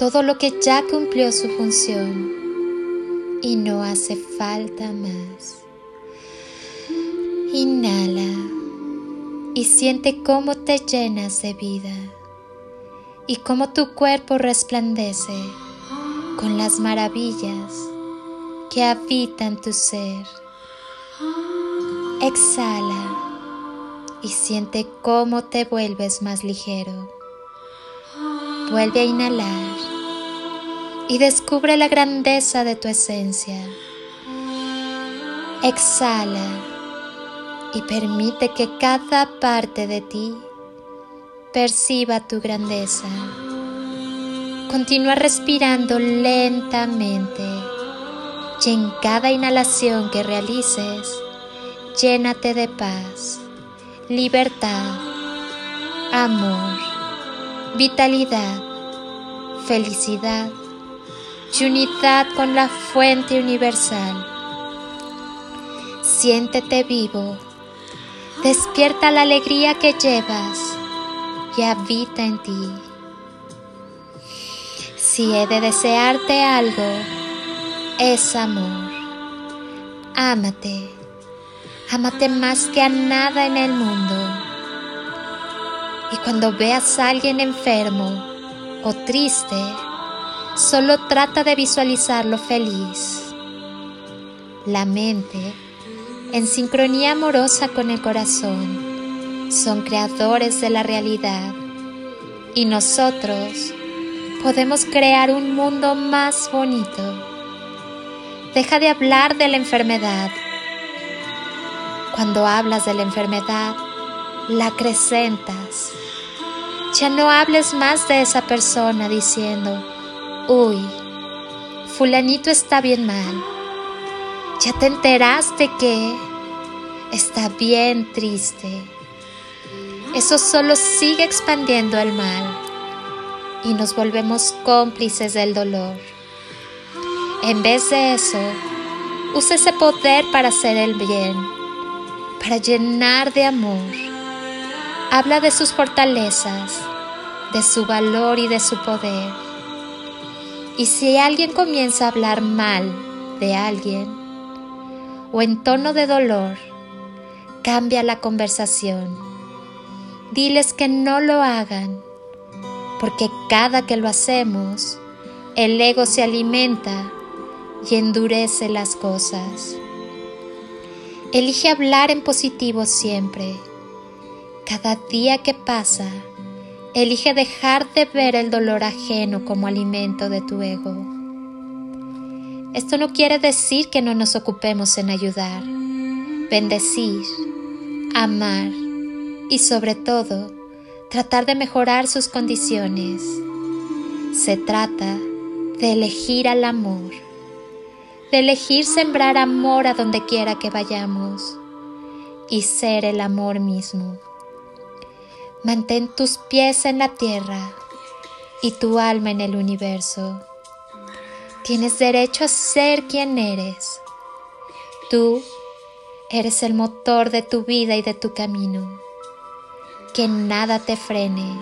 todo lo que ya cumplió su función y no hace falta más. Inhala y siente cómo te llenas de vida y cómo tu cuerpo resplandece con las maravillas que habitan tu ser. Exhala y siente cómo te vuelves más ligero. Vuelve a inhalar y descubre la grandeza de tu esencia. Exhala y permite que cada parte de ti perciba tu grandeza. Continúa respirando lentamente y en cada inhalación que realices, llénate de paz, libertad, amor, vitalidad, felicidad y unidad con la fuente universal. Siéntete vivo Despierta la alegría que llevas y habita en ti. Si he de desearte algo, es amor. Ámate, ámate más que a nada en el mundo. Y cuando veas a alguien enfermo o triste, solo trata de visualizarlo feliz. La mente en sincronía amorosa con el corazón, son creadores de la realidad y nosotros podemos crear un mundo más bonito. Deja de hablar de la enfermedad. Cuando hablas de la enfermedad, la acrecentas. Ya no hables más de esa persona diciendo, uy, fulanito está bien mal ¿Ya te enteraste que está bien triste? Eso solo sigue expandiendo el mal y nos volvemos cómplices del dolor. En vez de eso, usa ese poder para hacer el bien, para llenar de amor. Habla de sus fortalezas, de su valor y de su poder. Y si alguien comienza a hablar mal de alguien, o en tono de dolor, cambia la conversación. Diles que no lo hagan, porque cada que lo hacemos, el ego se alimenta y endurece las cosas. Elige hablar en positivo siempre. Cada día que pasa, elige dejar de ver el dolor ajeno como alimento de tu ego. Esto no quiere decir que no nos ocupemos en ayudar, bendecir, amar y sobre todo tratar de mejorar sus condiciones. Se trata de elegir al amor, de elegir sembrar amor a donde quiera que vayamos y ser el amor mismo. Mantén tus pies en la tierra y tu alma en el universo. Tienes derecho a ser quien eres. Tú eres el motor de tu vida y de tu camino. Que nada te frene.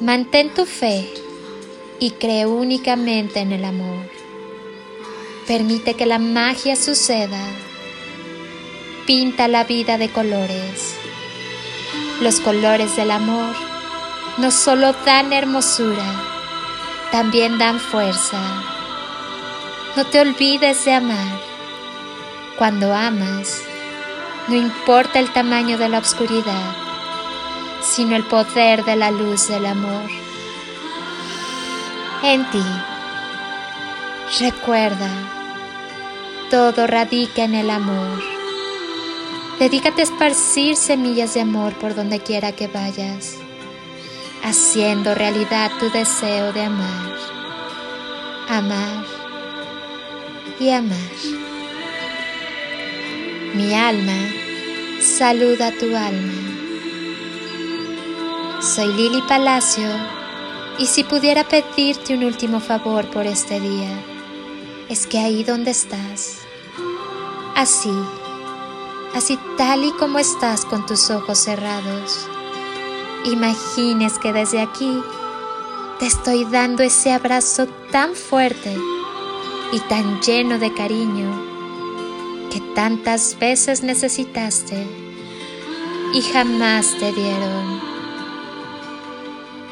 Mantén tu fe y cree únicamente en el amor. Permite que la magia suceda. Pinta la vida de colores. Los colores del amor no solo dan hermosura, también dan fuerza no te olvides de amar. Cuando amas, no importa el tamaño de la oscuridad, sino el poder de la luz del amor. En ti, recuerda, todo radica en el amor. Dedícate a esparcir semillas de amor por donde quiera que vayas, haciendo realidad tu deseo de amar amar y amar. Mi alma saluda tu alma. Soy Lili Palacio y si pudiera pedirte un último favor por este día, es que ahí donde estás, así, así tal y como estás con tus ojos cerrados, imagines que desde aquí te estoy dando ese abrazo tan fuerte y tan lleno de cariño que tantas veces necesitaste y jamás te dieron.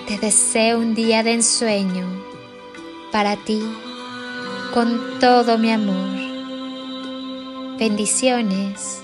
Te deseo un día de ensueño para ti con todo mi amor. Bendiciones